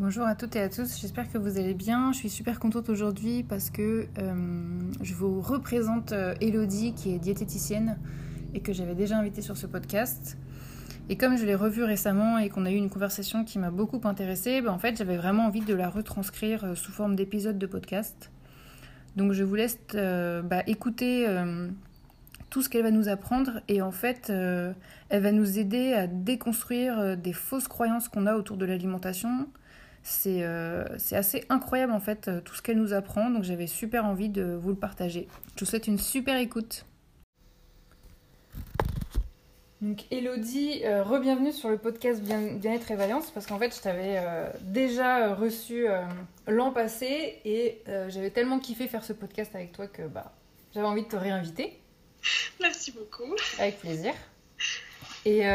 Bonjour à toutes et à tous, j'espère que vous allez bien. Je suis super contente aujourd'hui parce que euh, je vous représente euh, Elodie qui est diététicienne et que j'avais déjà invitée sur ce podcast. Et comme je l'ai revue récemment et qu'on a eu une conversation qui m'a beaucoup intéressée, ben en fait j'avais vraiment envie de la retranscrire euh, sous forme d'épisode de podcast. Donc je vous laisse bah, écouter tout ce qu'elle va nous apprendre et en fait elle va nous aider à déconstruire des fausses croyances qu'on a autour de l'alimentation, euh, c'est assez incroyable en fait euh, tout ce qu'elle nous apprend, donc j'avais super envie de vous le partager. Je vous souhaite une super écoute. Donc Elodie, euh, re-bienvenue sur le podcast Bien-être et Vaillance, parce qu'en fait je t'avais déjà reçu l'an passé et j'avais tellement kiffé faire ce podcast avec toi que bah, j'avais envie de te réinviter. Merci beaucoup. Avec plaisir. Et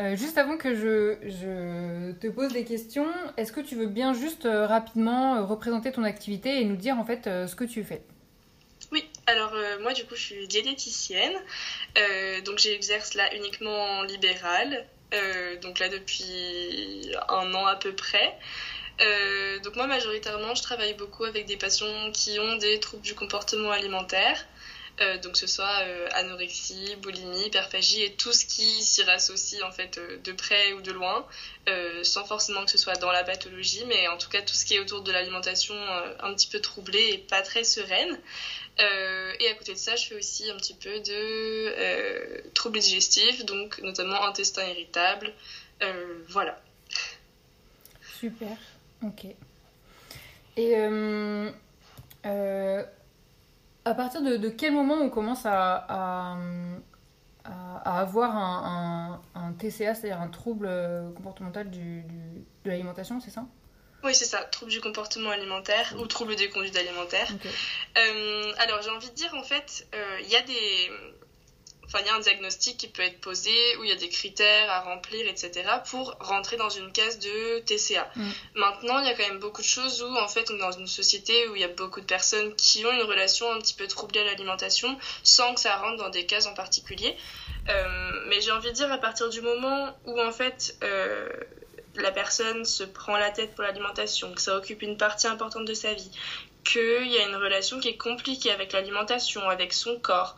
euh, juste avant que je, te pose des questions, est-ce que tu veux bien juste euh, rapidement euh, représenter ton activité et nous dire en fait ce que tu fais? Oui, alors moi du coup je suis diététicienne, donc j'exerce là uniquement en libéral, donc là depuis un an à peu près. donc moi majoritairement je travaille beaucoup avec des patients qui ont des troubles du comportement alimentaire. Euh, donc ce soit euh, anorexie, boulimie, hyperphagie et tout ce qui s'y rassocie en fait euh, de près ou de loin, sans forcément que ce soit dans la pathologie, mais en tout cas tout ce qui est autour de l'alimentation un petit peu troublée et pas très sereine. et à côté de ça, je fais aussi un petit peu de troubles digestifs, donc notamment intestin irritable. voilà. Super, ok. Et à partir de, quel moment on commence à, à, avoir un, un, TCA, c'est-à-dire un trouble euh, comportemental du, de l'alimentation, c'est ça? Oui, c'est ça, trouble du comportement alimentaire ou trouble des conduites alimentaires. Euh, alors, j'ai envie de dire, en fait, euh, il y a des Enfin, il y a un diagnostic qui peut être posé, où il y a des critères à remplir, etc., pour rentrer dans une case de TCA. Mm. Maintenant, il y a quand même beaucoup de choses où, en fait, on est dans une société où il y a beaucoup de personnes qui ont une relation un petit peu troublée à l'alimentation, sans que ça rentre dans des cases en particulier. Euh, mais j'ai envie de dire, à partir du moment où, en fait, euh, la personne se prend la tête pour l'alimentation, que ça occupe une partie importante de sa vie, qu'il y a une relation qui est compliquée avec l'alimentation, avec son corps,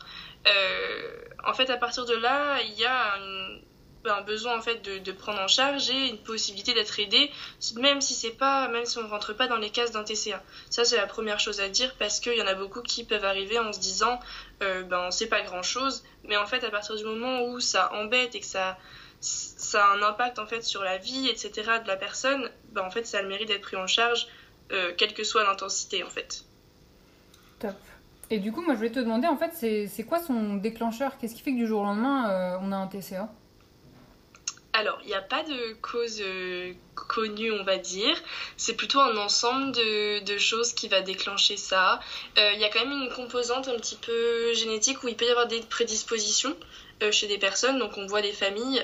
en fait, à partir de là, il y a un, besoin en fait de, prendre en charge et une possibilité d'être aidé, même si c'est pas, même si on rentre pas dans les cases d'un TCA. Ça, c'est la première chose à dire parce qu'il y en a beaucoup qui peuvent arriver en se disant, euh, ben, c'est pas grand chose, mais en fait, à partir du moment où ça embête et que ça, ça a un impact en fait sur la vie, etc. de la personne, ben, en fait, ça a le mérite d'être pris en charge, euh, quelle que soit l'intensité, en fait. Et du coup, moi, je voulais te demander, en fait, c'est quoi son déclencheur? Qu'est-ce qui fait que du jour au lendemain, euh, on a un TCA alors, il n'y a pas de cause euh, connue, on va dire. C'est plutôt un ensemble de, choses qui va déclencher ça. Euh, il y a quand même une composante un petit peu génétique où il peut y avoir des prédispositions chez des personnes. Donc, on voit des familles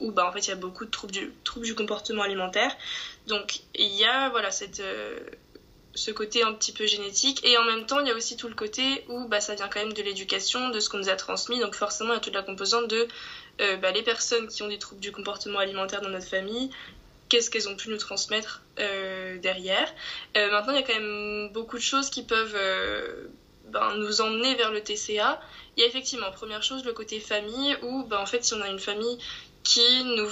où, bah, en fait, il y a beaucoup de troubles du, troubles du comportement alimentaire. Donc, il y a, voilà, cette ce côté un petit peu génétique. Et en même temps, il y a aussi tout le côté où bah, ça vient quand même de l'éducation, de ce qu'on nous a transmis. Donc forcément, il y a toute la composante de euh, bah, les personnes qui ont des troubles du comportement alimentaire dans notre famille, qu'est-ce qu'elles ont pu nous transmettre euh, derrière. Euh, maintenant, il y a quand même beaucoup de choses qui peuvent ben, nous emmener vers le TCA. Il y a effectivement, première chose, le côté famille, où ben, en fait, si on a une famille qui nous,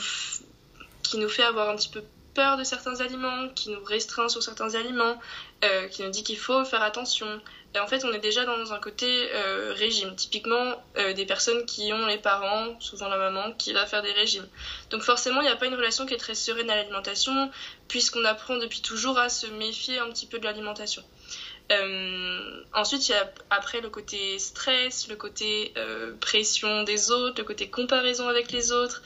qui nous fait avoir un petit peu peur de certains aliments, qui nous restreint sur certains aliments, euh, qui nous dit qu'il faut faire attention. En fait, on est déjà dans un côté euh, régime. Typiquement, euh, des personnes qui ont les parents, souvent la maman, qui va faire des régimes. Donc forcément, il n'y a pas une relation qui est très sereine à l'alimentation, puisqu'on apprend depuis toujours à se méfier un petit peu de l'alimentation. ensuite, il y a après le côté stress, le côté pression des autres, le côté comparaison avec les autres,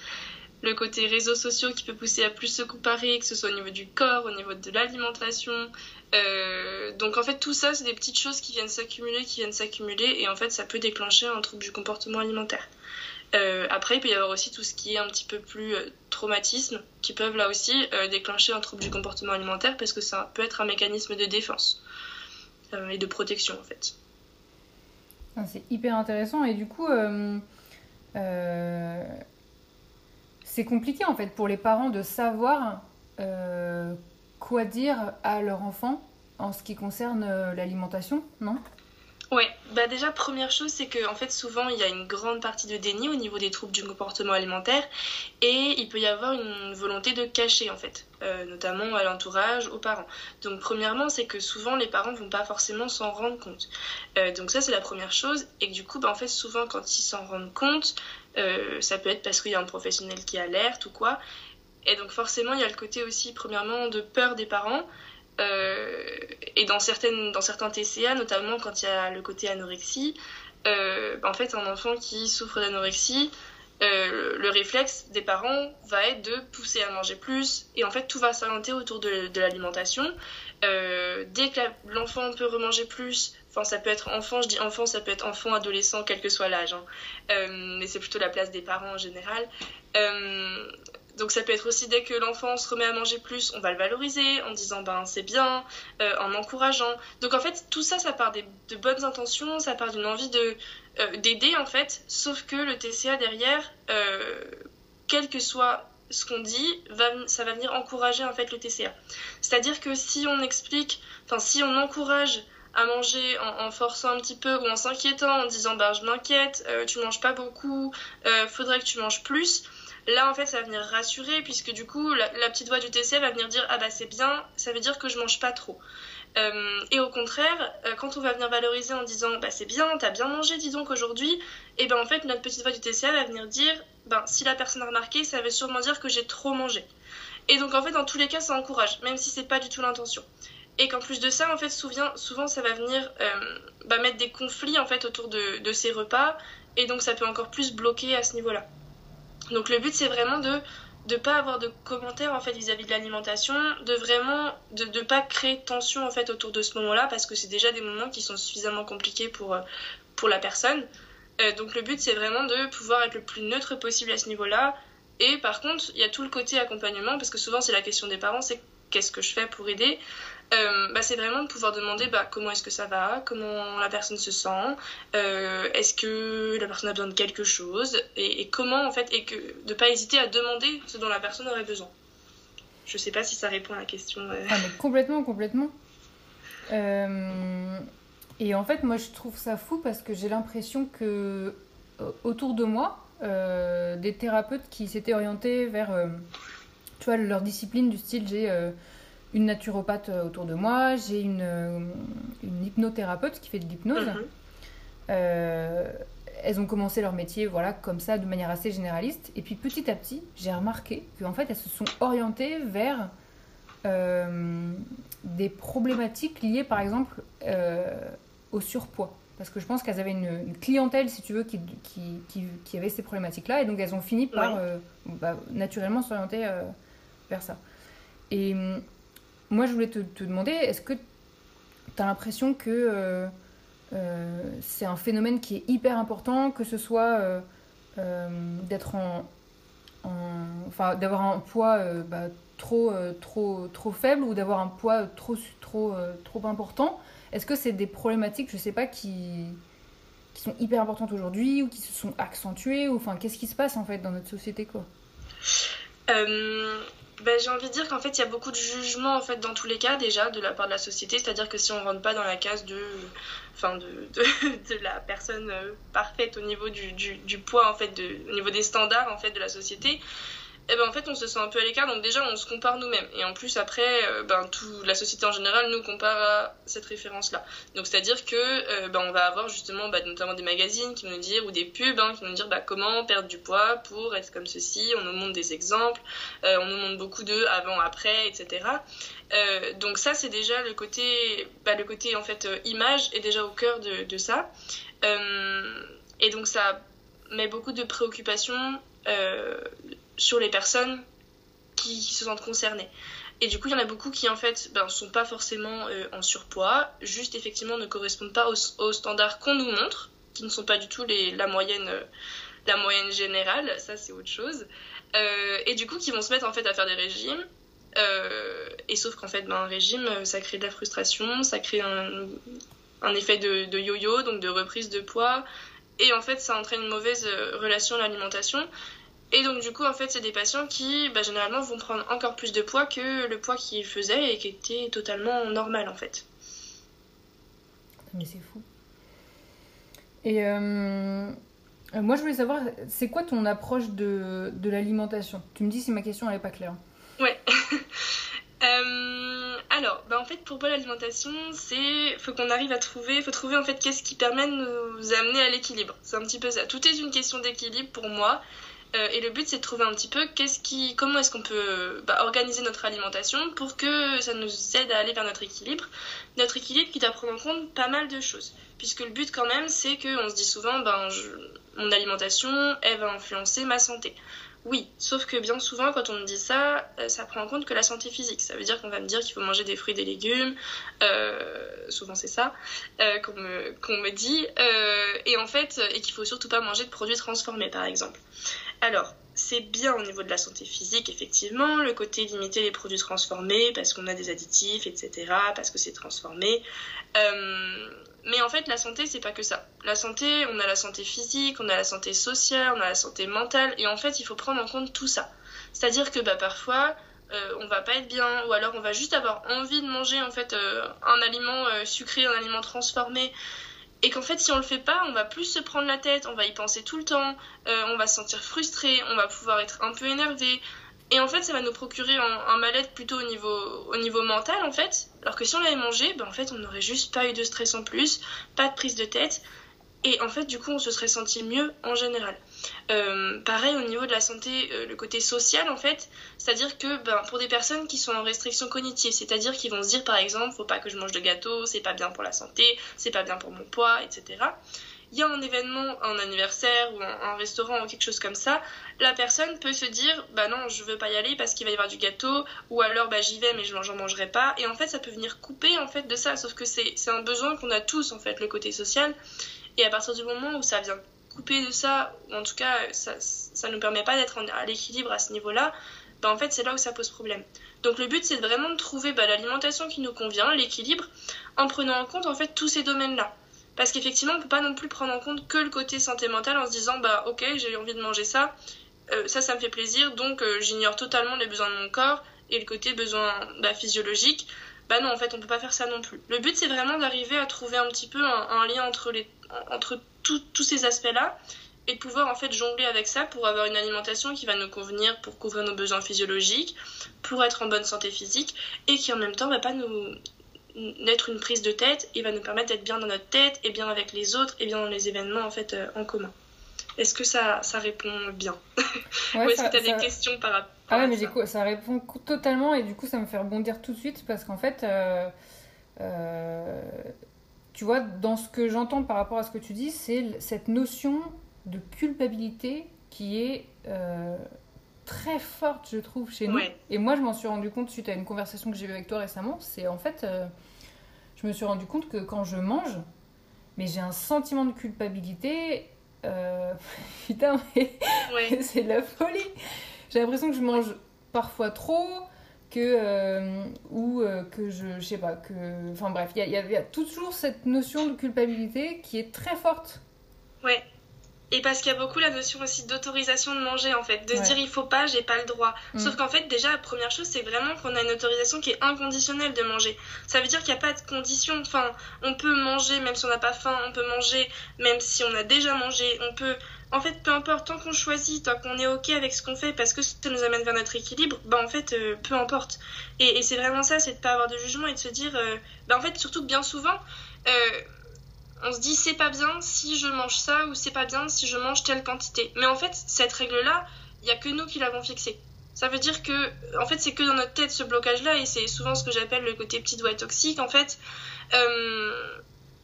le côté réseaux sociaux qui peut pousser à plus se comparer, que ce soit au niveau du corps, au niveau de l'alimentation. Euh, donc en fait tout ça c'est des petites choses qui viennent s'accumuler, qui viennent s'accumuler et en fait ça peut déclencher un trouble du comportement alimentaire. Euh, après il peut y avoir aussi tout ce qui est un petit peu plus euh, traumatisme qui peuvent là aussi déclencher un trouble du comportement alimentaire parce que ça peut être un mécanisme de défense et de protection en fait. Ah, c'est hyper intéressant et du coup c'est compliqué en fait pour les parents de savoir quoi dire à leur enfant en ce qui concerne l'alimentation, non? Ouais, bah déjà première chose c'est que en fait souvent il y a une grande partie de déni au niveau des troubles du comportement alimentaire et il peut y avoir une volonté de cacher en fait, euh, notamment à l'entourage, aux parents. Donc premièrement c'est que souvent les parents vont pas forcément s'en rendre compte. Euh, donc ça c'est la première chose et que du coup bah, en fait souvent quand ils s'en rendent compte, euh, ça peut être parce qu'il y a un professionnel qui alerte ou quoi. Et donc forcément il y a le côté aussi premièrement de peur des parents. Euh, et dans, certaines, dans certains TCA, notamment quand il y a le côté anorexie, euh, en fait, un enfant qui souffre d'anorexie, euh, le réflexe des parents va être de pousser à manger plus et en fait tout va s'orienter autour de, de l'alimentation. dès que l'enfant peut remanger plus, enfin ça peut être enfant, je dis enfant, ça peut être enfant, adolescent, quel que soit l'âge, hein. mais c'est plutôt la place des parents en général. Donc ça peut être aussi dès que l'enfant se remet à manger plus, on va le valoriser en disant ben c'est bien, euh, en encourageant. Donc en fait tout ça ça part de bonnes intentions, ça part d'une envie euh, d'aider en fait, sauf que le TCA derrière, euh, quel que soit ce qu'on dit, ça va venir encourager en fait le TCA. C'est-à-dire que si on explique, enfin si on encourage à manger en, forçant un petit peu ou en s'inquiétant en disant bah je m'inquiète, tu manges pas beaucoup, faudrait que tu manges plus Là, en fait, ça va venir rassurer, puisque du coup, la, petite voix du TCA va venir dire Ah bah c'est bien, ça veut dire que je mange pas trop. Euh, et au contraire, euh, quand on va venir valoriser en disant Bah c'est bien, t'as bien mangé, dis donc aujourd'hui, et ben en fait, notre petite voix du TCA va venir dire Ben si la personne a remarqué, ça veut sûrement dire que j'ai trop mangé. Et donc en fait, dans tous les cas, ça encourage, même si c'est pas du tout l'intention. Et qu'en plus de ça, en fait, souvent, ça va venir euh, bah, mettre des conflits en fait autour de, de ces repas, et donc ça peut encore plus bloquer à ce niveau-là. Donc le but c'est vraiment de ne pas avoir de commentaires en fait vis-à-vis de l'alimentation, de vraiment de ne pas créer de tension en fait autour de ce moment-là parce que c'est déjà des moments qui sont suffisamment compliqués pour, euh, pour la personne. Euh, donc le but c'est vraiment de pouvoir être le plus neutre possible à ce niveau-là. Et par contre, il y a tout le côté accompagnement parce que souvent c'est la question des parents, c'est qu'est-ce que je fais pour aider? Euh, bah, c'est vraiment de pouvoir demander bah, comment est-ce que ça va, comment la personne se sent, euh, est-ce que la personne a besoin de quelque chose, et, comment en fait, et que de pas hésiter à demander ce dont la personne aurait besoin. Je sais pas si ça répond à la question. Euh. Ah, complètement, complètement. Et en fait, moi, je trouve ça fou parce que j'ai l'impression que autour de moi, des thérapeutes qui s'étaient orientés vers, tu vois, leur discipline du style, j'ai une naturopathe euh, autour de moi, j'ai une, euh, une, hypnothérapeute qui fait de l'hypnose. Mhm. Euh, elles ont commencé leur métier voilà comme ça de manière assez généraliste. Et puis petit à petit j'ai remarqué qu'en fait elles se sont orientées vers des problématiques liées par exemple au surpoids. Parce que je pense qu'elles avaient une, clientèle si tu veux qui, qui, qui, avait ces problématiques là et donc elles ont fini par bah, naturellement s'orienter vers ça. Et moi, je voulais te, demander, est-ce que tu as l'impression que euh, euh, c'est un phénomène qui est hyper important, que ce soit euh, d'être en, enfin, d'avoir un poids bah, trop, trop, trop faible ou d'avoir un poids trop, trop, trop important? Est-ce que c'est des problématiques, je sais pas, qui, qui sont hyper importantes aujourd'hui ou qui se sont accentuées ou enfin qu'est-ce qui se passe en fait dans notre société quoi? Ben, j'ai envie de dire qu'en fait, il y a beaucoup de jugement en fait dans tous les cas déjà de la part de la société, c'est-à-dire que si on rentre pas dans la case de, la personne euh, parfaite au niveau du, du, poids en fait, de, au niveau des standards en fait de la société, eh ben en fait on se sent un peu à l'écart donc déjà on se compare nous-mêmes. Et en plus après euh, ben tout la société en général nous compare à cette référence là donc c'est à dire que euh, ben, on va avoir justement ben, notamment des magazines qui nous dire ou des pubs hein, qui nous dire bah, comment perdre du poids pour être comme ceci. On nous montre des exemples euh, on nous montre beaucoup de avant après etc donc ça c'est déjà le côté bah, le côté en fait image est déjà au cœur de, de ça. Et donc ça met beaucoup de préoccupations sur les personnes qui, se sentent concernées. Et du coup, il y en a beaucoup qui, en fait, ne ben, sont pas forcément euh, en surpoids, juste effectivement ne correspondent pas aux, standards qu'on nous montre, qui ne sont pas du tout les, la, moyenne, euh, la moyenne générale, ça c'est autre chose. Euh, et du coup, qui vont se mettre en fait à faire des régimes. et sauf qu'en fait, ben, un régime, ça crée de la frustration, ça crée un, effet de yo-yo, donc de reprise de poids. Et en fait, ça entraîne une mauvaise relation à l'alimentation Et donc du coup, en fait, c'est des patients qui, bah, généralement, vont prendre encore plus de poids que le poids qu'ils faisaient et qui était totalement normal, en fait. Mais c'est fou. Et euh, moi, je voulais savoir, c'est quoi ton approche de, de l'alimentation? Tu me dis si ma question n'est pas claire. Ouais. Euh, alors, bah en fait, pour moi, l'alimentation, c'est faut qu'on arrive à trouver, faut trouver en fait qu'est-ce qui permet de nous amener à l'équilibre. C'est un petit peu ça. Tout est une question d'équilibre pour moi. Euh, et le but, c'est de trouver un petit peu comment est-ce qu'on peut bah, organiser notre alimentation pour que ça nous aide à aller vers notre équilibre. Notre équilibre qui doit prendre en compte pas mal de choses. Puisque le but, quand même, c'est qu'on se dit souvent, ben, mon alimentation, elle va influencer ma santé. Oui, sauf que bien souvent, quand on me dit ça, euh, ça prend en compte que la santé physique. Ça veut dire qu'on va me dire qu'il faut manger des fruits, des légumes. Euh, souvent, c'est ça euh, qu'on me, qu'on me dit. et en fait, et qu'il faut surtout pas manger de produits transformés, par exemple. Alors, c'est bien au niveau de la santé physique, effectivement, le côté limiter les produits transformés parce qu'on a des additifs, etc., parce que c'est transformé. Mais en fait, la santé, c'est pas que ça. La santé, on a la santé physique, on a la santé sociale, on a la santé mentale, et en fait, il faut prendre en compte tout ça. C'est-à-dire que bah, parfois, euh, on va pas être bien, ou alors on va juste avoir envie de manger en fait euh, un aliment euh, sucré, un aliment transformé, et qu'en fait, si on le fait pas, on va plus se prendre la tête, on va y penser tout le temps, on va se sentir frustré, on va pouvoir être un peu énervé, et en fait, ça va nous procurer un, mal-être plutôt au niveau, au niveau mental, en fait. Alors que si on l'avait mangé, ben, on n'aurait juste pas eu de stress en plus, pas de prise de tête. Et en fait, du coup, on se serait senti mieux en général. Euh, pareil au niveau de la santé, euh, le côté social, en fait. C'est-à-dire que ben, pour des personnes qui sont en restriction cognitive, c'est-à-dire qui vont se dire, par exemple, faut pas que je mange de gâteau, c'est pas bien pour la santé, c'est pas bien pour mon poids, etc il y a un événement, un anniversaire ou un, restaurant ou quelque chose comme ça, la personne peut se dire bah non, je veux pas y aller parce qu'il va y avoir du gâteau ou alors bah j'y vais mais je n'en mangerai pas. Et en fait ça peut venir couper en fait de ça. Sauf que c'est un besoin qu'on a tous en fait le côté social. Et à partir du moment où ça vient couper de ça ou en tout cas ça ça nous permet pas d'être à l'équilibre à ce niveau-là, bah en fait c'est là où ça pose problème. Donc le but c'est vraiment de trouver bah, l'alimentation qui nous convient, l'équilibre en prenant en compte en fait tous ces domaines-là. Parce qu'effectivement, on peut pas non plus prendre en compte que le côté santé mentale en se disant bah ok j'ai envie de manger ça, euh, ça ça me fait plaisir donc euh, j'ignore totalement les besoins de mon corps et le côté besoin bah, physiologique. Bah non en fait on peut pas faire ça non plus. Le but c'est vraiment d'arriver à trouver un petit peu un, lien entre les entre tous ces aspects là et de pouvoir en fait jongler avec ça pour avoir une alimentation qui va nous convenir pour couvrir nos besoins physiologiques, pour être en bonne santé physique et qui en même temps va pas nous d'être une prise de tête et va nous permettre d'être bien dans notre tête et bien avec les autres et bien dans les événements en fait euh, en commun. Est-ce que ça, ça répond bien? Ou est-ce que tu as des questions par rapport ah ouais, mais du coup, ça répond totalement et du coup, ça me fait rebondir tout de suite parce qu'en fait, euh, euh, tu vois, dans ce que j'entends par rapport à ce que tu dis, c'est cette notion de culpabilité qui est très forte, je trouve, chez nous. Et moi, je m'en suis rendu compte suite à une conversation que j'ai eue avec toi récemment. C'est en fait, euh, je me suis rendu compte que quand je mange, mais j'ai un sentiment de culpabilité. Euh, putain, mais c'est de la folie. J'ai l'impression que je mange parfois trop, que euh, ou que je, je sais pas, que, enfin bref, il y, y, a toujours cette notion de culpabilité qui est très forte. Ouais. Et parce qu'il y a beaucoup la notion aussi d'autorisation de manger, en fait. De se dire il faut pas, j'ai pas le droit. Mm. Sauf qu'en fait, déjà, la première chose, c'est vraiment qu'on a une autorisation qui est inconditionnelle de manger. Ça veut dire qu'il n'y a pas de condition. Enfin, on peut manger même si on n'a pas faim, on peut manger même si on a déjà mangé, on peut. En fait, peu importe, tant qu'on choisit, tant qu'on est OK avec ce qu'on fait, parce que ça nous amène vers notre équilibre, bah en fait, euh, peu importe. Et, c'est vraiment ça, c'est de pas avoir de jugement et de se dire, euh, bah en fait, surtout que bien souvent, euh, on se dit c'est pas bien si je mange ça ou c'est pas bien si je mange telle quantité. Mais en fait, cette règle-là, il y a que nous qui l'avons fixée. Ça veut dire que, en fait, c'est que dans notre tête ce blocage-là, et c'est souvent ce que j'appelle le côté petite voix toxique, en fait.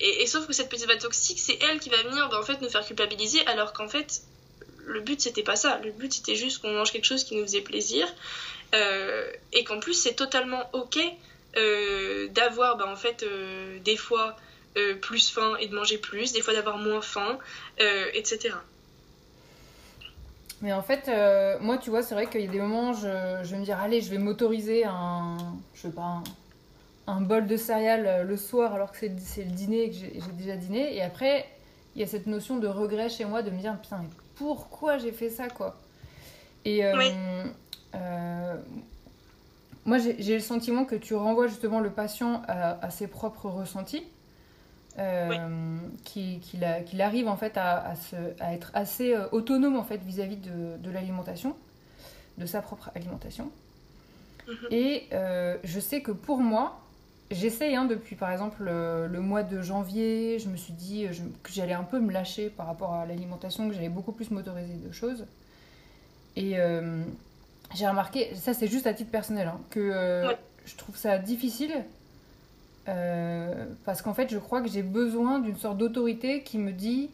Et, sauf que cette petite voix toxique, c'est elle qui va venir, ben, en fait, nous faire culpabiliser, alors qu'en fait, le but c'était pas ça. Le but c'était juste qu'on mange quelque chose qui nous faisait plaisir, euh, et qu'en plus c'est totalement ok euh, d'avoir, ben, en fait, des fois euh, plus faim et de manger plus, des fois d'avoir moins faim, euh, etc. Mais en fait, euh, moi, tu vois, c'est vrai qu'il y a des moments, je, je vais me dire, allez, je vais m'autoriser un, je sais pas, bol de céréales le soir alors que c'est le dîner et que j'ai déjà dîné. Et après, il y a cette notion de regret chez moi de me dire, putain, pourquoi j'ai fait ça, quoi? Et euh, moi, j'ai le sentiment que tu renvoies justement le patient à, ses propres ressentis. qu'il arrive en fait à, à, être assez autonome en fait vis-à-vis de, de l'alimentation, de sa propre alimentation. Mhm. Et je sais que pour moi, J'essaye hein, depuis par exemple le, mois de janvier, je me suis dit que j'allais un peu me lâcher par rapport à l'alimentation, que j'allais beaucoup plus m'autoriser de choses. Et euh, j'ai remarqué, ça c'est juste à titre personnel, hein, que euh, je trouve ça difficile euh, parce qu'en fait je crois que j'ai besoin d'une sorte d'autorité qui me dit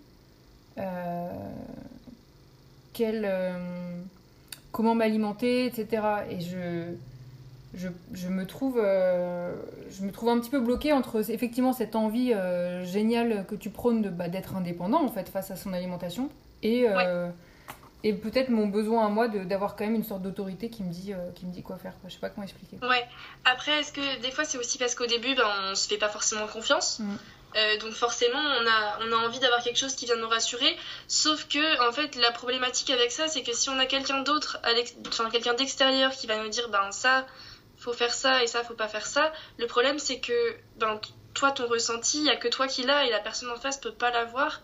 comment m'alimenter, etc. Et je je, je, me trouve, euh, je me trouve un petit peu bloquée entre effectivement cette envie euh, géniale que tu prônes bah, d'être indépendant en fait face à son alimentation et, euh, et peut-être mon besoin à moi d'avoir quand même une sorte d'autorité qui, me dit qui me dit quoi faire. Quoi. Je sais pas comment expliquer. Ouais. Après, est-ce que des fois c'est aussi parce qu'au début ben, on se fait pas forcément confiance mm. donc forcément, on a, on a envie d'avoir quelque chose qui vient nous rassurer. Sauf que, en fait, la problématique avec ça, c'est que si on a quelqu'un d'autre, enfin quelqu'un d'extérieur qui va nous dire, ben ça, faut faire ça et ça, faut pas faire ça. Le problème, c'est que ben, toi, ton ressenti, il y a que toi qui l'as et la personne en face peut pas l'avoir.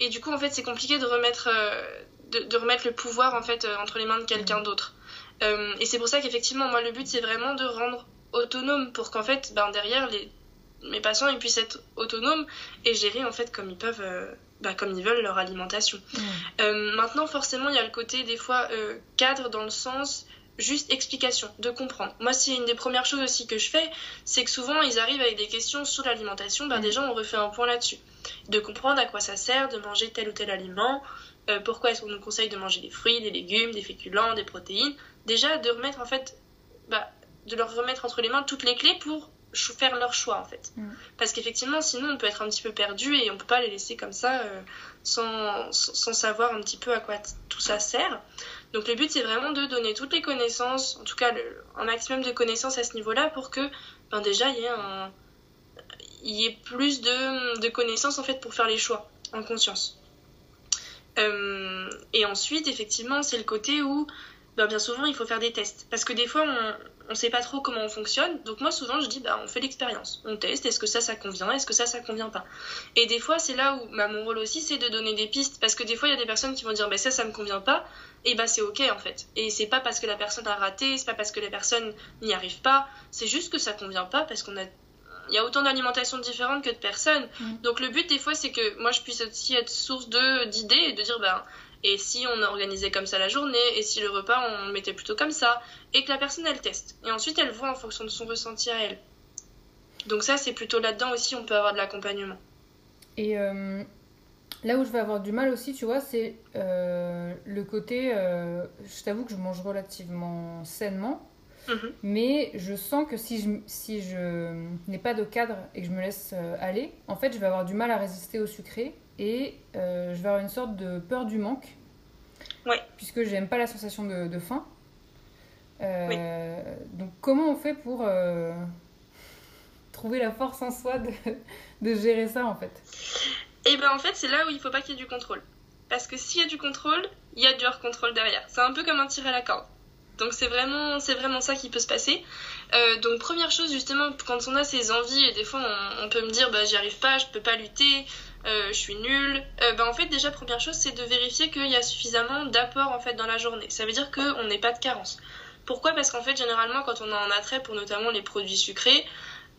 Et du coup, en fait, c'est compliqué de remettre, euh, de, remettre le pouvoir en fait euh, entre les mains de quelqu'un mmh. d'autre. Euh, et c'est pour ça qu'effectivement, moi, le but, c'est vraiment de rendre autonome pour qu'en fait, ben, derrière, les, mes patients ils puissent être autonomes et gérer en fait comme ils peuvent. Ben, comme ils veulent leur alimentation. Mmh. maintenant, forcément, il y a le côté des fois cadre dans le sens juste explication, de comprendre. Moi, c'est une des premières choses aussi que je fais, c'est que souvent ils arrivent avec des questions sur l'alimentation, ben, déjà on refait un point là-dessus. De comprendre à quoi ça sert de manger tel ou tel aliment, euh, pourquoi est-ce qu'on nous conseille de manger des fruits, des légumes, des féculents, des protéines. Déjà de remettre en fait, bah, de leur remettre entre les mains toutes les clés pour faire leur choix en fait. Mm. Parce qu'effectivement, sinon on peut être un petit peu perdu et on peut pas les laisser comme ça euh, sans, sans, savoir un petit peu à quoi tout ça sert. Donc le but c'est vraiment de donner toutes les connaissances, en tout cas un maximum de connaissances à ce niveau-là pour que ben, déjà il y ait un y ait plus de, de, connaissances en fait pour faire les choix en conscience. Euh, et ensuite effectivement c'est le côté où ben, bien souvent il faut faire des tests parce que des fois on, on sait pas trop comment on fonctionne. Donc moi souvent je dis bah on fait l'expérience, on teste, est-ce que ça ça convient, est-ce que ça ça convient pas. Et des fois c'est là où bah, mon rôle aussi c'est de donner des pistes parce que des fois il y a des personnes qui vont dire bah ça ça me convient pas et bah c'est ok en fait. Et c'est pas parce que la personne a raté, c'est pas parce que la personne n'y arrive pas, c'est juste que ça convient pas parce qu'on a il y a autant d'alimentations différentes que de personnes. Mm. Donc le but des fois c'est que moi je puisse aussi être source de d'idées et de dire bah et si on organisait comme ça la journée, et si le repas on le mettait plutôt comme ça, et que la personne elle teste. Et ensuite elle voit en fonction de son ressenti à elle. Donc ça c'est plutôt là-dedans aussi on peut avoir de l'accompagnement. Et euh, là où je vais avoir du mal aussi, tu vois, c'est euh, le côté, euh, je t'avoue que je mange relativement sainement. Mhm. Mais je sens que si je, si je n'ai pas de cadre et que je me laisse aller, en fait, je vais avoir du mal à résister au sucré et euh, je vais avoir une sorte de peur du manque. Ouais. Puisque j'aime pas la sensation de, faim. Euh, donc comment on fait pour euh, trouver la force en soi de, de gérer ça en fait? Et eh ben en fait c'est là où il faut pas qu'il y ait du contrôle. Parce que s'il y a du contrôle, il y a du hors-contrôle derrière. C'est un peu comme un tir à la corde. Donc c'est vraiment, c'est vraiment ça qui peut se passer. donc première chose justement, quand on a ces envies, et des fois on, on peut me dire bah j'y arrive pas, je peux pas lutter, euh, je suis nulle. Euh, bah, en fait, déjà, première chose, c'est de vérifier qu'il y a suffisamment d'apport en fait dans la journée. Ça veut dire qu'on n'est pas de carence. Pourquoi? Parce qu'en fait, généralement, quand on a un attrait pour notamment les produits sucrés,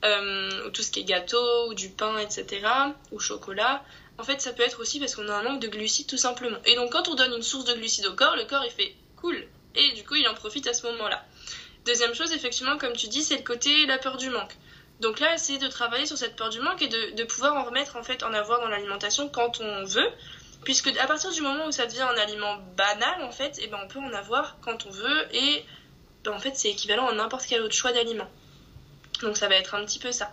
euh, ou tout ce qui est gâteau, ou du pain, etc., ou chocolat, en fait, ça peut être aussi parce qu'on a un manque de glucides tout simplement. Et donc, quand on donne une source de glucides au corps, le corps il fait cool, et du coup, il en profite à ce moment-là. Deuxième chose, effectivement, comme tu dis, c'est le côté la peur du manque. Donc là, essayer de travailler sur cette peur du manque et de, pouvoir en remettre en fait en avoir dans l'alimentation quand on veut, puisque à partir du moment où ça devient un aliment banal en fait, et eh ben on peut en avoir quand on veut et ben, en fait c'est équivalent à n'importe quel autre choix d'aliment. Donc ça va être un petit peu ça.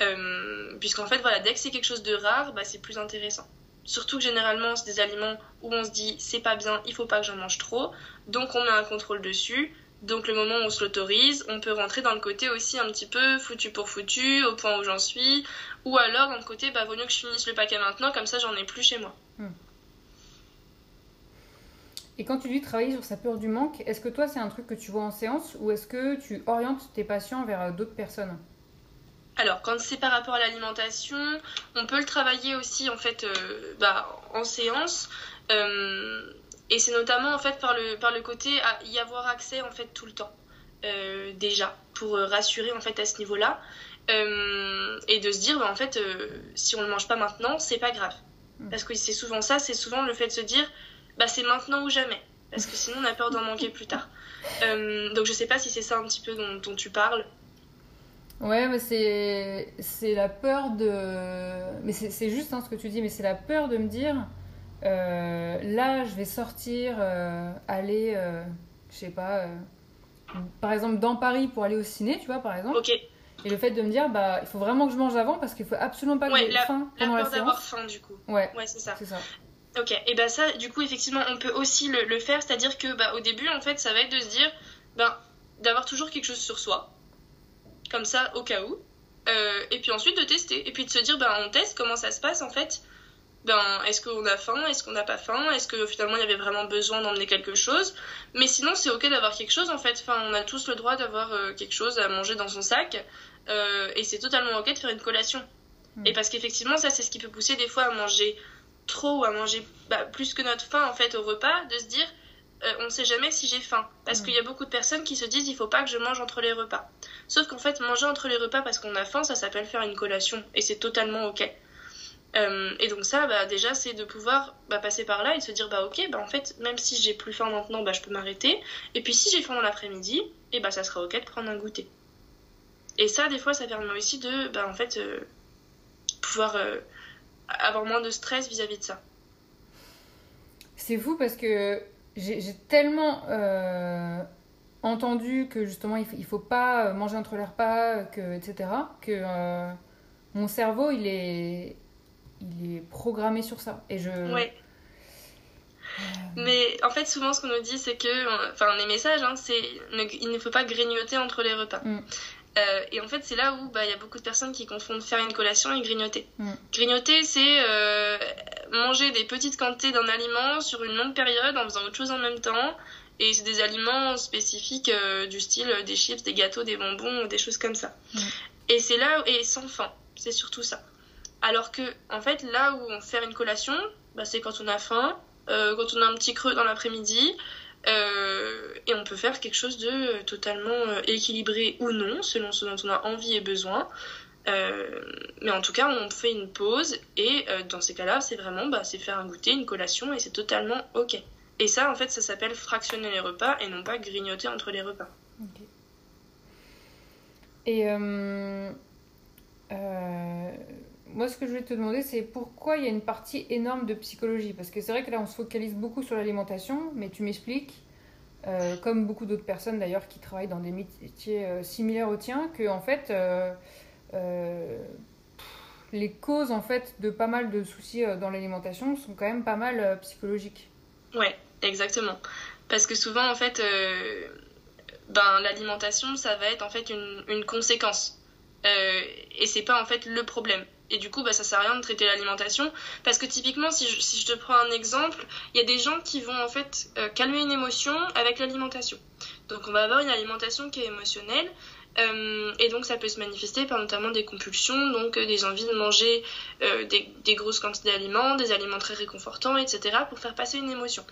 Euh, puisqu'en fait voilà, dès que c'est quelque chose de rare, bah, c'est plus intéressant. Surtout que généralement c'est des aliments où on se dit c'est pas bien, il faut pas que j'en mange trop, donc on met un contrôle dessus. Donc le moment où on se l'autorise, on peut rentrer dans le côté aussi un petit peu foutu pour foutu, au point où j'en suis, ou alors dans le côté bah vaut mieux que je finisse le paquet maintenant, comme ça j'en ai plus chez moi. Hmm. Et quand tu dis travailler sur sa peur du manque, est-ce que toi c'est un truc que tu vois en séance ou est-ce que tu orientes tes patients vers euh, d'autres personnes? Alors, quand c'est par rapport à l'alimentation, on peut le travailler aussi en fait euh, bah, en séance. Euh, et c'est notamment en fait par le, par le côté à y avoir accès en fait tout le temps. déjà, pour rassurer en fait à ce niveau-là. et de se dire, bah, en fait, si on ne le mange pas maintenant, c'est pas grave. Mm. Parce que c'est souvent ça, c'est souvent le fait de se dire, bah c'est maintenant ou jamais. Parce que sinon on a peur d'en manquer plus tard. Euh, donc je sais pas si c'est ça un petit peu dont, tu parles. Ouais, mais c'est, c'est la peur de. Mais c'est, juste hein, ce que tu dis, mais c'est la peur de me dire euh, là, je vais sortir, euh, aller, je sais pas, par exemple dans Paris pour aller au ciné, tu vois, par exemple. Ok. Et le fait de me dire, bah, il faut vraiment que je mange avant parce qu'il faut absolument pas que j'ai faim pendant la, la d'avoir faim, du coup. Ouais, ouais c'est ça. C'est ça. Ok, et bah ça, du coup, effectivement, on peut aussi le, faire, c'est-à-dire que bah, au début, en fait, ça va être de se dire, ben, d'avoir toujours quelque chose sur soi, comme ça, au cas où, euh, et puis ensuite de tester, et puis de se dire, ben, on teste comment ça se passe, en fait, ben, est-ce qu'on a faim, est-ce qu'on n'a pas faim, est-ce que finalement il y avait vraiment besoin d'emmener quelque chose, mais sinon c'est ok d'avoir quelque chose, en fait, enfin, on a tous le droit d'avoir euh, quelque chose à manger dans son sac, euh, et c'est totalement ok de faire une collation. Mm. Et parce qu'effectivement, ça, c'est ce qui peut pousser des fois à manger trop ou à manger bah, plus que notre faim en fait au repas, de se dire euh, on ne sait jamais si j'ai faim. Parce mm. qu'il y a beaucoup de personnes qui se disent il faut pas que je mange entre les repas. Sauf qu'en fait, manger entre les repas parce qu'on a faim, ça s'appelle faire une collation et c'est totalement ok. Euh, et donc ça, bah, déjà, c'est de pouvoir bah, passer par là et se dire bah ok, bah en fait, même si j'ai plus faim maintenant, bah je peux m'arrêter. Et puis si j'ai faim dans l'après-midi, et bah ça sera ok de prendre un goûter. Et ça, des fois, ça permet aussi de bah en fait euh, pouvoir avoir moins de stress vis-à-vis de ça. C'est fou parce que j'ai tellement euh, entendu que justement il faut, faut pas manger entre les repas, que, etc., que euh, mon cerveau il est, il est programmé sur ça. Et je. Ouais. Mais en fait, souvent, ce qu'on nous dit, c'est que, enfin, les messages, hein, c'est il ne faut pas grignoter entre les repas. Mm. Euh, et en fait, c'est là où bah, il y a beaucoup de personnes qui confondent faire une collation et grignoter. Mm. Grignoter, c'est euh, manger des petites quantités d'un aliment sur une longue période en faisant autre chose en même temps. Et c'est des aliments spécifiques euh, du style des chips, des gâteaux, des bonbons, des choses comme ça. Mm. Et c'est là, et sans faim, c'est surtout ça. Alors que, en fait, là où on fait une collation, bah, c'est quand on a faim, quand on a un petit creux dans l'après-midi, euh, et on peut faire quelque chose de totalement euh, équilibré ou non, selon ce dont on a envie et besoin. Euh, mais en tout cas, on fait une pause et dans ces cas-là, c'est vraiment bah, c'est faire un goûter, une collation et c'est totalement ok. Et ça, en fait, ça s'appelle fractionner les repas et non pas grignoter entre les repas. Et moi, ce que je voulais te demander, c'est pourquoi il y a une partie énorme de psychologie? Parce que c'est vrai que là, on se focalise beaucoup sur l'alimentation, mais tu m'expliques, euh, comme beaucoup d'autres personnes d'ailleurs qui travaillent dans des métiers euh, similaires aux tiens, que en fait, euh, les causes en fait de pas mal de soucis dans l'alimentation sont quand même pas mal psychologiques. Ouais, exactement. Parce que souvent, en fait, ben, l'alimentation, ça va être en fait une, conséquence. et c'est pas en fait le problème. Et du coup, bah, ça sert à rien de traiter l'alimentation. Parce que typiquement, si je, si je, te prends un exemple, il y a des gens qui vont en fait euh, calmer une émotion avec l'alimentation. Donc on va avoir une alimentation qui est émotionnelle. Euh, et donc ça peut se manifester par notamment des compulsions, donc euh, des envies de manger des, grosses quantités d'aliments, des aliments très réconfortants, etc. pour faire passer une émotion.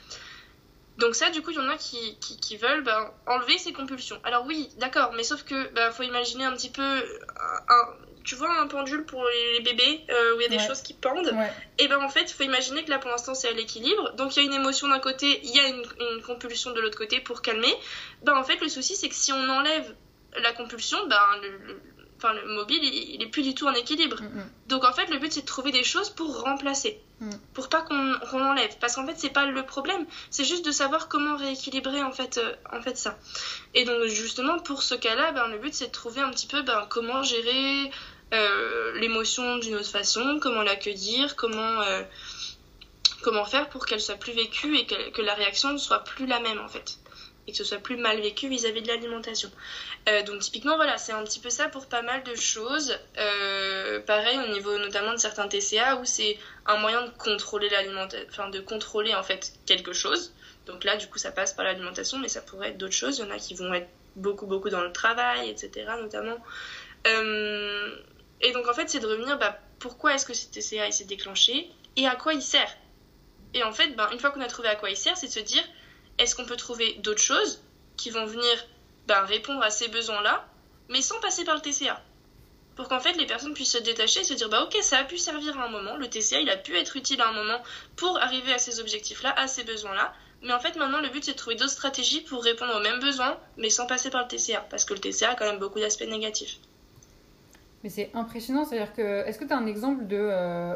Donc ça, du coup, il y en a qui, qui, veulent ben, enlever ces compulsions. Alors oui, d'accord, mais sauf que ben, faut imaginer un petit peu tu vois un pendule pour les bébés euh, où il y a des choses qui pendent. Et ben en fait il faut imaginer que là pour l'instant c'est à l'équilibre. Donc il y a une émotion d'un côté il y a une, compulsion de l'autre côté pour calmer. Ben en fait le souci c'est que si on enlève la compulsion ben le, enfin le mobile il, est plus du tout en équilibre. Mm, mm. donc en fait le but c'est de trouver des choses pour remplacer mm. pour pas qu'on l'enlève parce qu'en fait c'est pas le problème. C'est juste de savoir comment rééquilibrer en fait euh, en fait ça. Et donc justement pour ce cas là ben le but c'est de trouver un petit peu ben comment gérer l'émotion d'une autre façon, comment l'accueillir, comment, euh, comment faire pour qu'elle soit plus vécue et que, la réaction ne soit plus la même en fait. Et que ce soit plus mal vécu vis-à-vis de l'alimentation. Euh, donc typiquement voilà, c'est un petit peu ça pour pas mal de choses. pareil au niveau notamment de certains TCA où c'est un moyen de contrôler l'alimentation, enfin de contrôler en fait quelque chose. Donc là, du coup, ça passe par l'alimentation, mais ça pourrait être d'autres choses. Il y en a qui vont être beaucoup, beaucoup dans le travail, etc., notamment. Euh, et donc, en fait, c'est de revenir, bah, pourquoi est-ce que cet TCA s'est déclenché et à quoi il sert? Et en fait, bah, une fois qu'on a trouvé à quoi il sert, c'est de se dire, est-ce qu'on peut trouver d'autres choses qui vont venir bah, répondre à ces besoins-là, mais sans passer par le TCA pour qu'en fait les personnes puissent se détacher et se dire ok ça a pu servir à un moment, le TCA il a pu être utile à un moment pour arriver à ces objectifs-là, à ces besoins-là, mais en fait, maintenant, le but, c'est de trouver d'autres stratégies pour répondre aux mêmes besoins, mais sans passer par le TCA, parce que le TCA a quand même beaucoup d'aspects négatifs. Mais c'est impressionnant, c'est-à-dire que, est-ce que tu as un exemple de euh,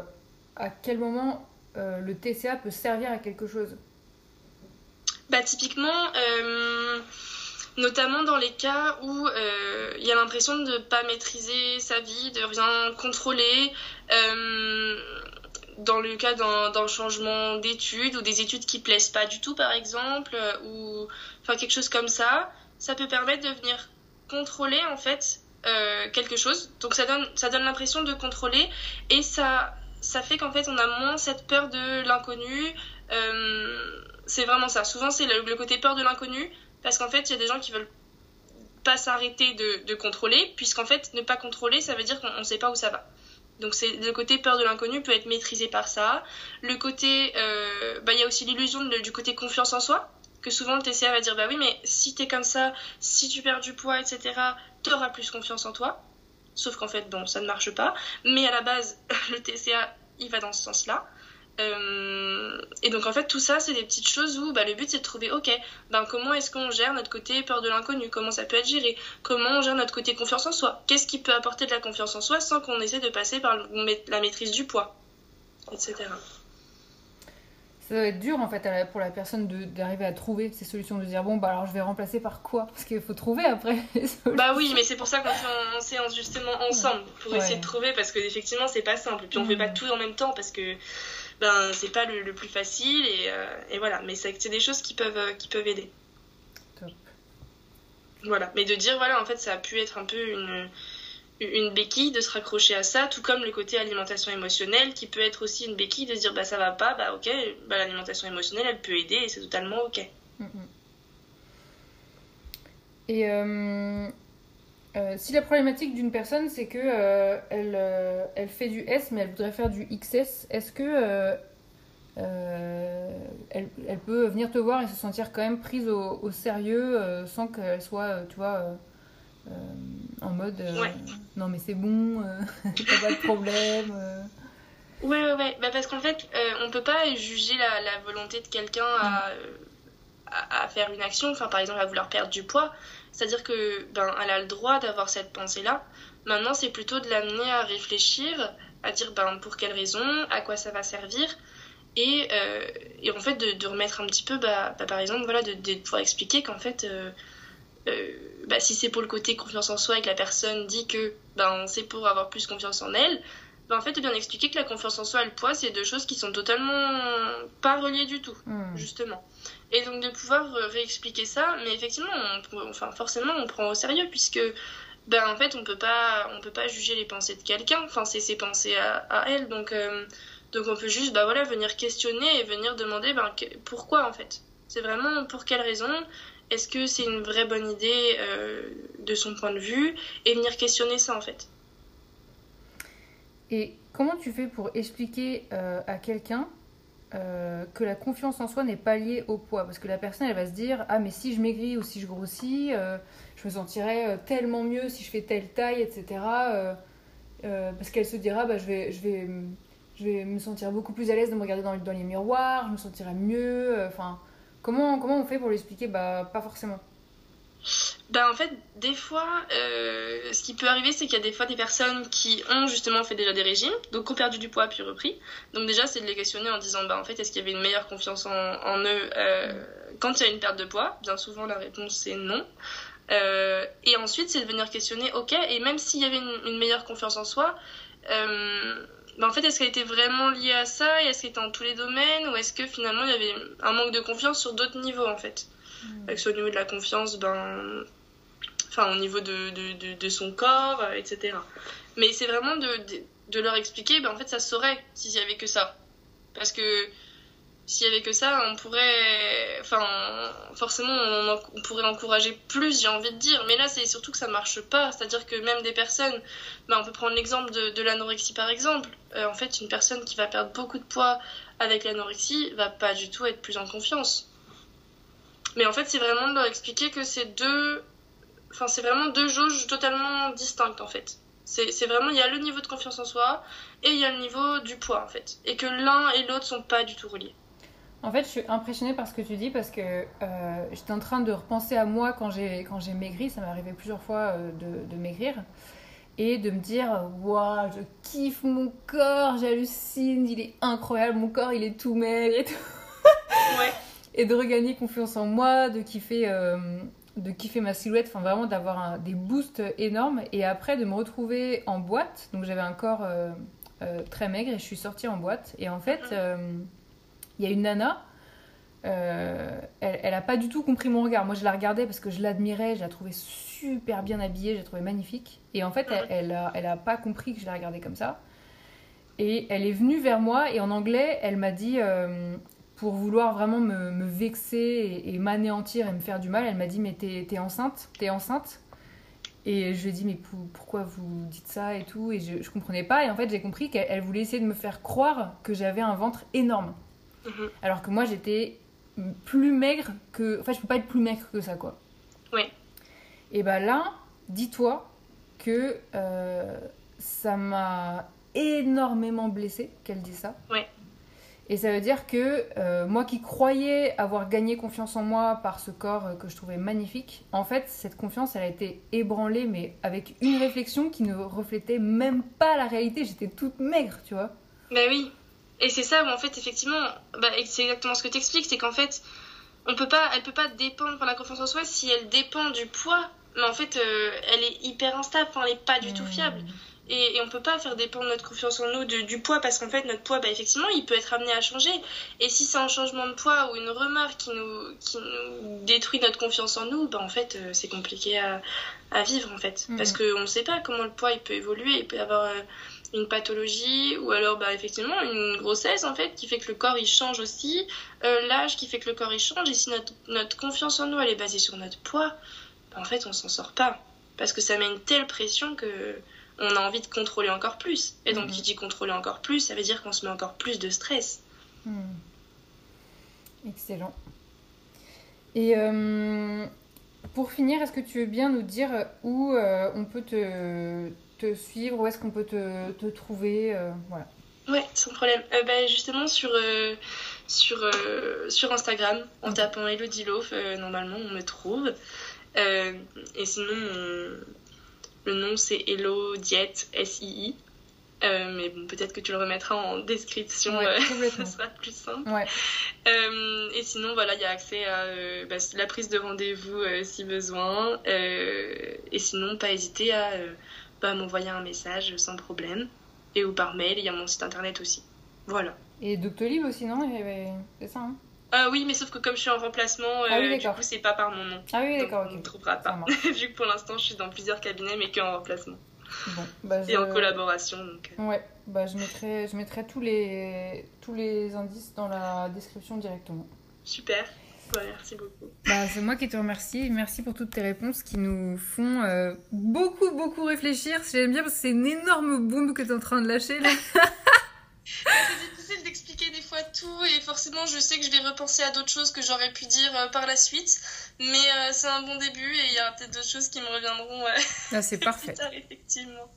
à quel moment euh, le TCA peut servir à quelque chose? Bah, typiquement, euh, notamment dans les cas où il y a l'impression de ne pas maîtriser sa vie, de rien contrôler dans le cas d'un changement d'études ou des études qui plaisent pas du tout par exemple ou enfin quelque chose comme ça ça peut permettre de venir contrôler en fait euh, quelque chose. Donc ça donne ça donne l'impression de contrôler et ça ça fait qu'en fait on a moins cette peur de l'inconnu. Euh, c'est vraiment ça. Souvent c'est le, côté peur de l'inconnu parce qu'en fait il y a des gens qui veulent pas s'arrêter de, contrôler puisqu'en fait ne pas contrôler ça veut dire qu'on ne sait pas où ça va. Donc c'est le côté peur de l'inconnu peut être maîtrisé par ça. Le côté, euh, bah il y a aussi l'illusion du côté confiance en soi, que souvent le TCA va dire bah oui mais si t'es comme ça, si tu perds du poids etc, t'auras plus confiance en toi. Sauf qu'en fait bon ça ne marche pas. Mais à la base le TCA il va dans ce sens-là. Euh, et donc en fait tout ça c'est des petites choses où bah, le but c'est de trouver ok ben comment est-ce qu'on gère notre côté peur de l'inconnu? Comment ça peut être géré? Comment on gère notre côté confiance en soi? Qu'est-ce qui peut apporter de la confiance en soi sans qu'on essaie de passer par la maîtrise du poids? Etc ça doit être dur en fait pour la personne d'arriver à trouver ces solutions de dire bon bah alors je vais remplacer par quoi? Parce qu'il faut trouver après bah oui mais c'est pour ça qu'on fait en séance justement ensemble pour essayer de trouver parce que effectivement c'est pas simple. Et puis on fait pas tout en même temps parce que ben c'est pas le, plus facile et, euh, et voilà. Mais c'est des choses qui peuvent euh, qui peuvent aider. Top. voilà. Mais de dire voilà en fait ça a pu être un peu une une béquille de se raccrocher à ça tout comme le côté alimentation émotionnelle qui peut être aussi une béquille de se dire bah ça va pas bah ok bah, l'alimentation émotionnelle elle peut aider et c'est totalement ok mm, mm. et euh, euh, si la problématique d'une personne, c'est que euh, elle, elle, fait du S, mais elle voudrait faire du XS, est-ce que elle, elle, peut venir te voir et se sentir quand même prise au, au sérieux sans qu'elle soit, tu vois, en mode non mais c'est bon, t'as pas de problème. Ouais, ouais, ouais. Bah, parce qu'en fait, on peut pas juger la, la volonté de quelqu'un à, à, à, faire une action, enfin par exemple à vouloir perdre du poids. C'est-à-dire que ben, elle a le droit d'avoir cette pensée-là. Maintenant, c'est plutôt de l'amener à réfléchir, à dire ben, pour quelle raison, à quoi ça va servir. Et, euh, et en fait, de, de, remettre un petit peu, bah, bah, par exemple, voilà, de, de pouvoir expliquer qu'en fait, euh, euh, bah, si c'est pour le côté confiance en soi et que la personne dit que ben, c'est pour avoir plus confiance en elle, ben, en fait, de bien expliquer que la confiance en soi et le poids, c'est deux choses qui sont totalement pas reliées du tout, hmm. justement. Et donc de pouvoir euh, réexpliquer ça, mais effectivement, on, enfin forcément, on prend au sérieux puisque ben en fait, on peut pas, on peut pas juger les pensées de quelqu'un. Enfin, c'est ses pensées à, à elle, donc euh, donc on peut juste bah voilà venir questionner et venir demander ben pourquoi en fait? C'est vraiment pour quelle raison? Est-ce que c'est une vraie bonne idée euh, de son point de vue et venir questionner ça en fait. Et comment tu fais pour expliquer à quelqu'un euh, que la confiance en soi n'est pas liée au poids? Parce que la personne, elle va se dire Ah, mais si je maigris ou si je grossis, euh, je me sentirais euh, tellement mieux si je fais telle taille, etc. parce qu'elle se dira bah, je, vais, je, vais, je vais me sentir beaucoup plus à l'aise de me regarder dans, dans les miroirs, je me sentirais mieux. Enfin, comment, comment on fait pour l'expliquer Bah, pas forcément. Ben en fait, des fois, euh, ce qui peut arriver, c'est qu'il y a des fois des personnes qui ont justement fait déjà des régimes, donc ont perdu du poids puis repris. Donc déjà, c'est de les questionner en disant, ben en fait, est-ce qu'il y avait une meilleure confiance en, en eux euh, quand il y a une perte de poids? Bien souvent, la réponse c'est non. Euh, et ensuite, c'est de venir questionner, ok, et même s'il y avait une, meilleure confiance en soi, ben en fait, est-ce qu'elle était vraiment liée à ça et est-ce qu'elle était en tous les domaines ou est-ce que finalement il y avait un manque de confiance sur d'autres niveaux en fait? Que ce soit au niveau de la confiance, ben, enfin au niveau de, de, de, son corps, euh, etc. Mais c'est vraiment de, de, leur expliquer, ben, en fait ça saurait s'il y avait que ça. Parce que S'il y avait que ça, on pourrait. Enfin, forcément, on, pourrait encourager plus, j'ai envie de dire. Mais là, c'est surtout que ça marche pas. C'est-à-dire que même des personnes. Bah, on peut prendre l'exemple de, l'anorexie, par exemple. Euh, en fait, une personne qui va perdre beaucoup de poids avec l'anorexie va pas du tout être plus en confiance. Mais en fait, c'est vraiment de leur expliquer que c'est deux. Enfin, c'est vraiment deux jauges totalement distinctes, en fait. C'est vraiment, il y a le niveau de confiance en soi et il y a le niveau du poids, en fait. Et que l'un et l'autre sont pas du tout reliés. En fait, je suis impressionnée par ce que tu dis parce que euh, j'étais en train de repenser à moi quand j'ai quand j'ai maigri. Ça m'est arrivé plusieurs fois euh, de, de, maigrir et de me dire waouh, je kiffe mon corps, j'hallucine, il est incroyable, mon corps il est tout maigre et tout. ouais. Et de regagner confiance en moi, de kiffer euh, de kiffer ma silhouette, enfin vraiment d'avoir des boosts énormes et après de me retrouver en boîte. Donc j'avais un corps très maigre et je suis sortie en boîte et en fait. Mm il y a une nana, euh, elle, n'a pas du tout compris mon regard. Moi, je la regardais parce que je l'admirais, je la trouvais super bien habillée, je la trouvais magnifique. Et en fait, elle, elle, a, pas compris que je la regardais comme ça. Et elle est venue vers moi et en anglais, elle m'a dit, euh, pour vouloir vraiment me, vexer et, m'anéantir et me faire du mal, elle m'a dit Mais t'es es enceinte T'es enceinte Et je lui ai dit Mais pourquoi vous dites ça et tout? Et je, je comprenais pas. Et en fait, j'ai compris qu'elle voulait essayer de me faire croire que j'avais un ventre énorme. Mhm. Alors que moi, j'étais plus maigre que. Enfin, je peux pas être plus maigre que ça, quoi. Oui. Et bah là, dis-toi que euh, ça m'a énormément blessée qu'elle dise ça. Oui. Et ça veut dire que euh, moi qui croyais avoir gagné confiance en moi par ce corps que je trouvais magnifique, en fait, cette confiance, elle a été ébranlée, mais avec une réflexion qui ne reflétait même pas la réalité. J'étais toute maigre, tu vois. Bah oui. Et c'est ça où en fait effectivement, bah, c'est exactement ce que tu expliques, c'est qu'en fait, on peut pas, elle peut pas dépendre pour la confiance en soi si elle dépend du poids, mais en fait euh, elle est hyper instable, elle est pas du tout fiable. Et, et, on peut pas faire dépendre notre confiance en nous du poids parce qu'en fait notre poids, bah, effectivement, il peut être amené à changer. Et si c'est un changement de poids ou une remarque qui nous, qui nous détruit notre confiance en nous, bah, en fait euh, c'est compliqué à, à, vivre en fait. Mmh. Parce qu'on ne sait pas comment le poids il peut évoluer, il peut y avoir... Euh, une pathologie ou alors bah, effectivement une grossesse en fait qui fait que le corps il change aussi, euh, l'âge qui fait que le corps il change et si notre, notre confiance en nous elle est basée sur notre poids, bah, en fait on s'en sort pas parce que ça met une telle pression que on a envie de contrôler encore plus et donc mm-hmm. qui dit contrôler encore plus ça veut dire qu'on se met encore plus de stress. Mm. Excellent. Et euh, pour finir, est-ce que tu veux bien nous dire où euh, on peut te suivre Où est-ce qu'on peut te, te trouver euh, voilà. Ouais, sans problème. Euh, bah, justement, sur, euh, sur, sur Instagram, en tapant Elodie Loaf, normalement, on me trouve. et sinon, le nom, c'est Hello Diet, S-I-I. mais bon, peut-être que tu le remettras en description, ça sera plus simple. Ouais. et sinon, voilà, il y a accès à bah, la prise de rendez-vous si besoin. et sinon, pas hésiter à m'envoyer un message sans problème. Et ou par mail, il y a mon site internet aussi. Voilà. Et Doctolib aussi, non? C'est ça, hein? Euh, oui, mais sauf que comme je suis en remplacement, ah euh, du coup, c'est pas par mon nom. Ah oui, d'accord. On ne trouvera pas. Vu que pour l'instant, je suis dans plusieurs cabinets, mais qu'en remplacement. Bon, bah, Et en collaboration. Donc... Euh. Ouais, bah, je, mettrai, je mettrai tous les, tous les indices dans la description directement. Super merci beaucoup. Bah, c'est moi qui te remercie. Merci pour toutes tes réponses qui nous font euh, beaucoup, beaucoup réfléchir. J'aime bien parce que c'est une énorme bombe que tu es en train de lâcher là. c'est difficile d'expliquer des fois tout et forcément je sais que je vais repenser à d'autres choses que j'aurais pu dire euh, par la suite. Mais euh, c'est un bon début et il y a peut-être d'autres choses qui me reviendront. ah, c'est parfait. effectivement.